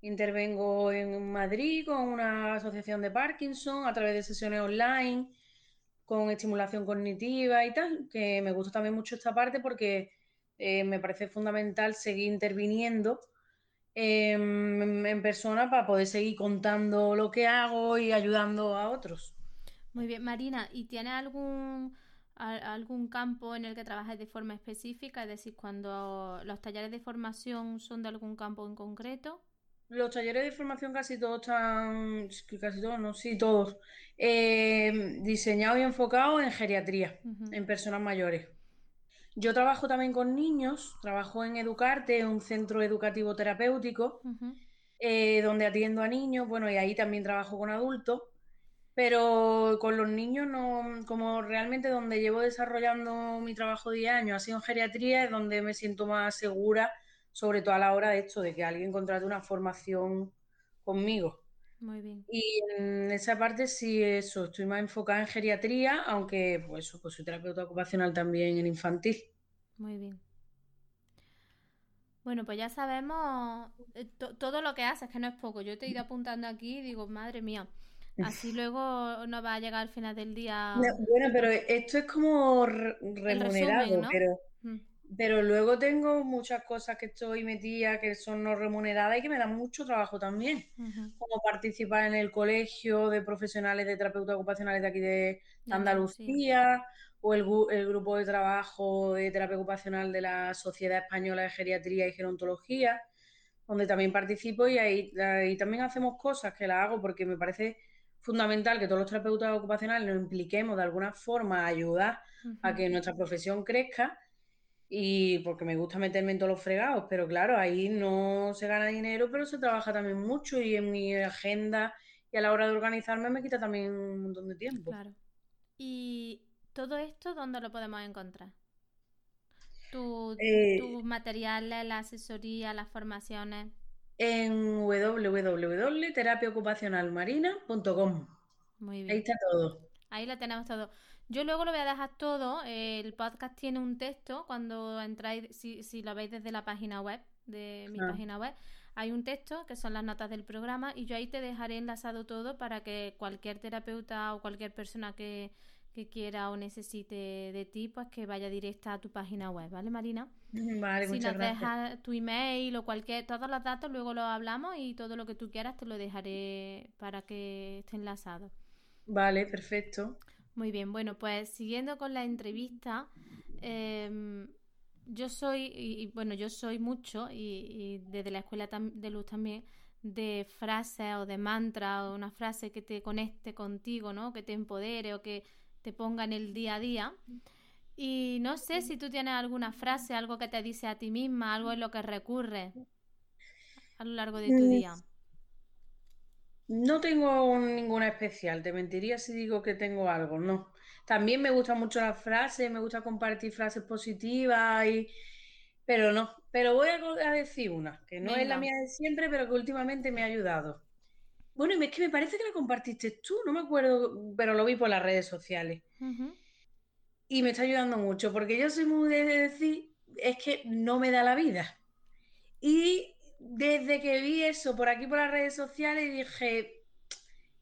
Intervengo en Madrid con una asociación de Parkinson a través de sesiones online con estimulación cognitiva y tal, que me gusta también mucho esta parte porque eh, me parece fundamental seguir interviniendo en persona para poder seguir contando lo que hago y ayudando a otros. Muy bien, Marina, ¿y tienes algún algún campo en el que trabajes de forma específica? Es decir, cuando los talleres de formación son de algún campo en concreto. Los talleres de formación casi todos están, casi todos, no, sí, todos, eh, diseñados y enfocados en geriatría, en personas mayores. Yo trabajo también con niños, trabajo en Educarte, un centro educativo terapéutico, eh, donde atiendo a niños, bueno, y ahí también trabajo con adultos, pero con los niños no, como realmente donde llevo desarrollando mi trabajo de años ha sido en geriatría, es donde me siento más segura sobre todo a la hora de esto, de que alguien contrate una formación conmigo. Muy bien. Y en esa parte sí, eso, estoy más enfocada en geriatría, aunque pues, pues soy terapeuta ocupacional también en infantil. Muy bien. Bueno, pues ya sabemos eh, todo lo que haces, que no es poco. Yo te he ido apuntando aquí y digo, madre mía, así luego no va a llegar al final del día. bueno, pero esto es como remunerado, pero mm. Pero luego tengo muchas cosas que estoy metida que son no remuneradas y que me dan mucho trabajo también, como participar en el colegio de profesionales de terapeutas ocupacionales de aquí de Andalucía, o el, grupo de trabajo de terapia ocupacional de la Sociedad Española de Geriatría y Gerontología, donde también participo y ahí, ahí también hacemos cosas que las hago porque me parece fundamental que todos los terapeutas ocupacionales nos impliquemos de alguna forma a ayudar a que nuestra profesión crezca y porque me gusta meterme en todos los fregados, pero claro, ahí no se gana dinero, pero se trabaja también mucho y en mi agenda y a la hora de organizarme me quita también un montón de tiempo. Claro. ¿Y todo esto dónde lo podemos encontrar? Tu, eh, tus materiales, la asesoría, las formaciones. En www.terapiaocupacionalmarina.com. Muy bien. Ahí está todo. Ahí lo tenemos todo. Yo luego lo voy a dejar todo. el podcast tiene un texto cuando entráis, si, si lo veis desde la página web, de mi página web, hay un texto que son las notas del programa y yo ahí te dejaré enlazado todo para que cualquier terapeuta o cualquier persona que, quiera o necesite de ti, pues que vaya directa a tu página web, ¿vale, Marina? Vale, si nos dejas tu email o cualquier, todos los datos, luego lo hablamos y todo lo que tú quieras te lo dejaré para que esté enlazado. Vale, perfecto. Muy bien, bueno, pues siguiendo con la entrevista, em, yo soy, y, bueno, yo soy mucho, y, desde la escuela de luz también, de frases o de mantra o una frase que te conecte contigo, ¿no? Que te empodere o que te ponga en el día a día. Y no sé si tú tienes alguna frase, algo que te dice a ti misma, algo en lo que recurre a lo largo de tu mm, día. No tengo ninguna especial, te mentiría si digo que tengo algo, no. También me gustan mucho las frases, me gusta compartir frases positivas, y... pero no. Pero voy a decir una, que no es la mía de siempre, pero que últimamente me ha ayudado. Bueno, y es que me parece que la compartiste tú, no me acuerdo, pero lo vi por las redes sociales. Y me está ayudando mucho, porque yo soy muy de decir, es que no me da la vida. Y desde que vi eso por aquí por las redes sociales dije,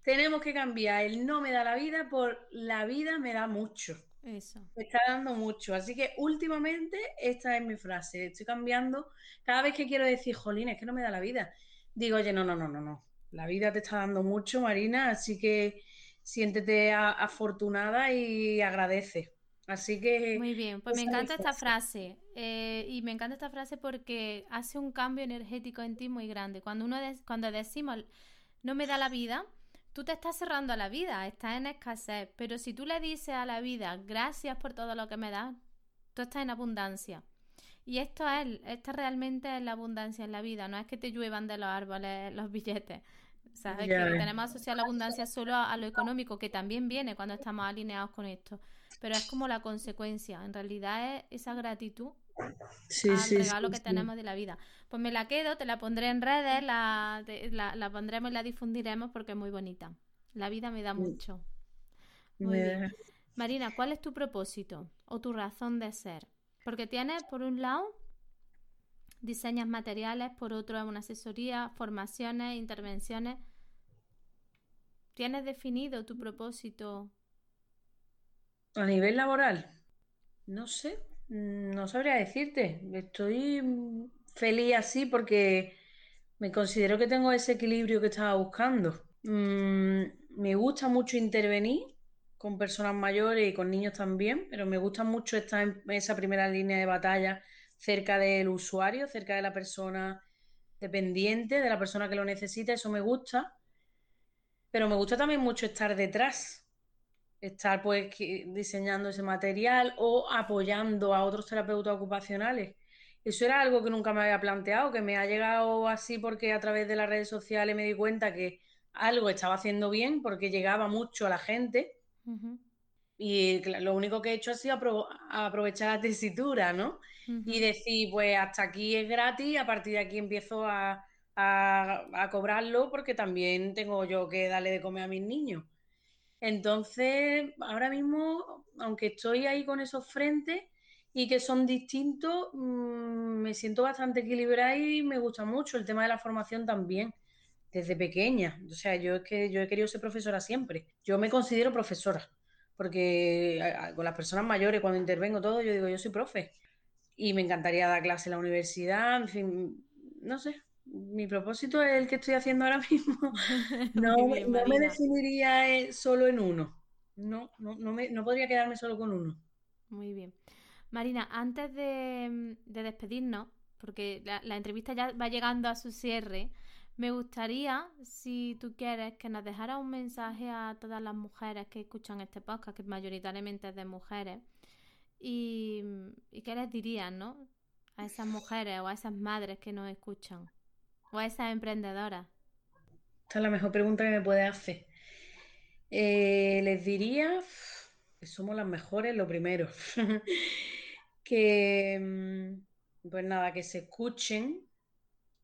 tenemos que cambiar el no me da la vida por la vida me da mucho. Eso. Me está dando mucho. Así que últimamente esta es mi frase. Estoy cambiando. Cada vez que quiero decir, jolín, es que no me da la vida. Digo, oye, no, no, no, no, no. La vida te está dando mucho, Marina. Así que siéntete afortunada y agradece. Así que... Muy bien, pues me encanta esta frase. Eh, y me encanta esta frase porque hace un cambio energético en ti muy grande. Cuando, uno cuando decimos, no me da la vida, tú te estás cerrando a la vida, estás en escasez. Pero si tú le dices a la vida, gracias por todo lo que me das, tú estás en abundancia. Y esto es, esto realmente es la abundancia en la vida, no es que te lluevan de los árboles los billetes. ¿Sabes? Que tenemos asociado la abundancia solo a lo económico, que también viene cuando estamos alineados con esto pero es como la consecuencia. En realidad es esa gratitud al regalo que tenemos de la vida. Pues me la quedo, te la pondré en redes, la, la, pondremos y la difundiremos porque es muy bonita. La vida me da mm. mucho. Muy bien. Marina, ¿cuál es tu propósito o tu razón de ser? Porque tienes, por un lado, diseñas materiales, por otro, una asesoría, formaciones, intervenciones. ¿Tienes definido tu propósito? A nivel laboral, no sé, no sabría decirte. Estoy feliz así porque me considero que tengo ese equilibrio que estaba buscando. Mm, me gusta mucho intervenir con personas mayores y con niños también, pero me gusta mucho estar en esa primera línea de batalla cerca del usuario, cerca de la persona dependiente, de la persona que lo necesita, eso me gusta. Pero me gusta también mucho estar detrás, estar pues diseñando ese material o apoyando a otros terapeutas ocupacionales. Eso era algo que nunca me había planteado, que me ha llegado así porque a través de las redes sociales me di cuenta que algo estaba haciendo bien porque llegaba mucho a la gente. Y lo único que he hecho ha sido aprovechar la tesitura, ¿no? Y decir, pues hasta aquí es gratis, a partir de aquí empiezo a, a, cobrarlo porque también tengo yo que darle de comer a mis niños. Entonces, ahora mismo, aunque estoy ahí con esos frentes y que son distintos, mm, me siento bastante equilibrada y me gusta mucho el tema de la formación también, desde pequeña. O sea, yo es que yo he querido ser profesora siempre. Yo me considero profesora, porque con las personas mayores, cuando intervengo todo, yo digo, yo soy profe. Y me encantaría dar clase en la universidad, en fin, no sé, mi propósito es el que estoy haciendo ahora mismo. No, me definiría eh, solo en uno. No, no, me, no podría quedarme solo con uno. Muy bien. Marina, antes de, despedirnos, porque la, entrevista ya va llegando a su cierre, me gustaría, si tú quieres, que nos dejaras un mensaje a todas las mujeres que escuchan este podcast, que mayoritariamente es de mujeres, y, y qué les dirías, ¿no? A esas mujeres o a esas madres que nos escuchan. ¿O a esa emprendedora? Esta es la mejor pregunta que me puede hacer. Eh, les diría que somos las mejores, lo primero. que, mm, pues nada, que se escuchen,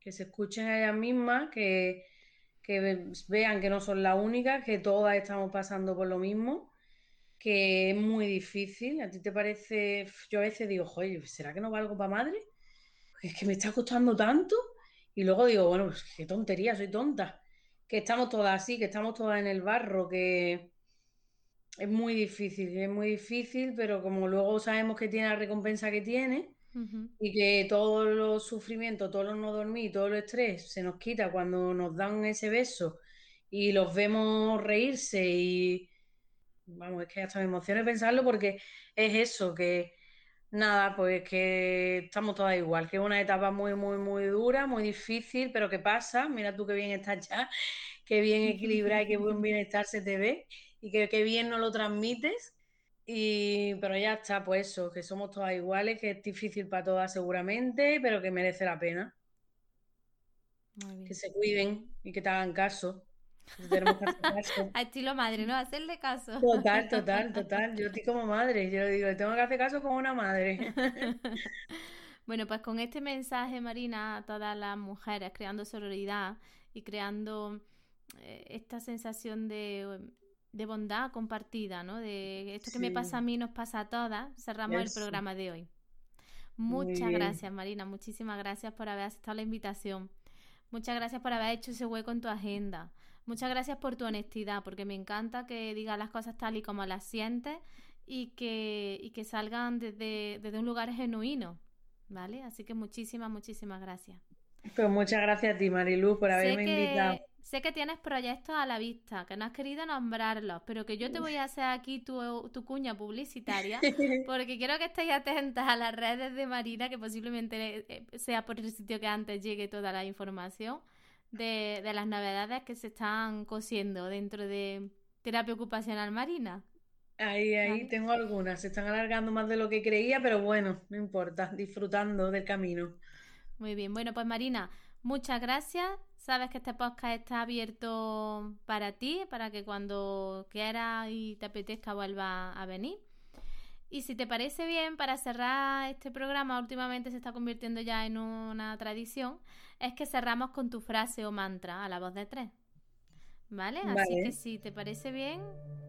que se escuchen a ellas mismas, que, que vean que no son las únicas, que todas estamos pasando por lo mismo, que es muy difícil. ¿A ti te parece? Yo a veces digo, joder, ¿será que no valgo para madre? Es que me está costando tanto. Y luego digo, bueno, pues qué tontería, soy tonta. Que estamos todas así, que estamos todas en el barro, que es muy difícil, es muy difícil, pero como luego sabemos que tiene la recompensa que tiene y que todos los sufrimientos, todos los no dormir, todo el estrés se nos quita cuando nos dan ese beso y los vemos reírse y vamos, es que hasta me emociona pensarlo porque es eso, que Nada, pues que estamos todas igual, que es una etapa muy, muy, muy dura, muy difícil, pero ¿qué pasa? Mira tú qué bien estás ya, qué bien equilibrada y qué buen bienestar se te ve y que qué bien no lo transmites. Y, pero ya está, pues eso, que somos todas iguales, que es difícil para todas seguramente, pero que merece la pena. Que se cuiden y que te hagan caso. A estilo madre, ¿no? Hacerle caso. Total, total, total. Yo estoy como madre. Yo digo, tengo que hacer caso como una madre. Bueno, pues con este mensaje, Marina, a todas las mujeres, creando sororidad y creando eh, esta sensación de, bondad compartida, ¿no? De esto que me pasa a mí nos pasa a todas, cerramos el programa de hoy. Muchas gracias, Marina. Muchísimas gracias por haber aceptado la invitación. Muchas gracias por haber hecho ese hueco en tu agenda. Muchas gracias por tu honestidad, porque me encanta que digas las cosas tal y como las sientes y que, y que salgan desde, desde un lugar genuino, ¿vale? Así que muchísimas, muchísimas gracias. Pues muchas gracias a ti, Marilu, por haberme invitado. Sé que tienes proyectos a la vista, que no has querido nombrarlos, pero que yo te voy a hacer aquí tu, tu cuña publicitaria, porque quiero que estéis atentas a las redes de Marina, que posiblemente eh, sea por el sitio que antes llegue toda la información de, de las novedades que se están cosiendo dentro de terapia ocupacional marina. Ahí, ahí tengo algunas. Se están alargando más de lo que creía, pero bueno, no importa, disfrutando del camino. Muy bien, bueno, pues Marina, muchas gracias. Sabes que este podcast está abierto para ti, para que cuando quieras y te apetezca vuelva a venir. Y si te parece bien, para cerrar este programa, últimamente se está convirtiendo ya en una tradición, es que cerramos con tu frase o mantra a la voz de tres. ¿Vale? Así que si te parece bien,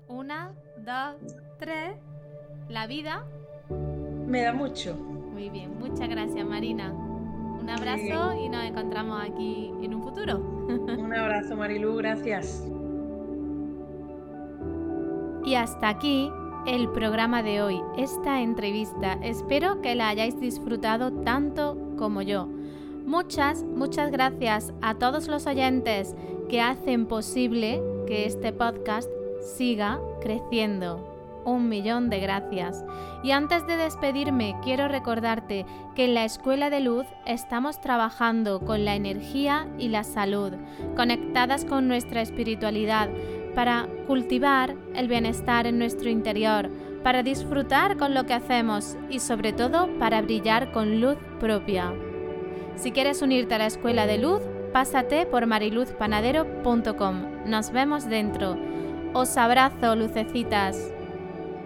una, dos, tres. La vida. Me da mucho. Muy bien, muchas gracias Marina. Un abrazo y nos encontramos aquí en un futuro. Un abrazo Marilu, gracias. Y hasta aquí el programa de hoy, esta entrevista. Espero que la hayáis disfrutado tanto como yo. Muchas, muchas gracias a todos los oyentes que hacen posible que este podcast siga creciendo. Un millón de gracias. Y antes de despedirme, quiero recordarte que en la Escuela de Luz estamos trabajando con la energía y la salud, conectadas con nuestra espiritualidad para cultivar el bienestar en nuestro interior, para disfrutar con lo que hacemos y sobre todo para brillar con luz propia. Si quieres unirte a la escuela de luz, pásate por mariluzpanadero.com. Nos vemos dentro. Os abrazo, lucecitas.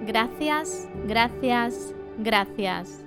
Gracias, gracias, gracias.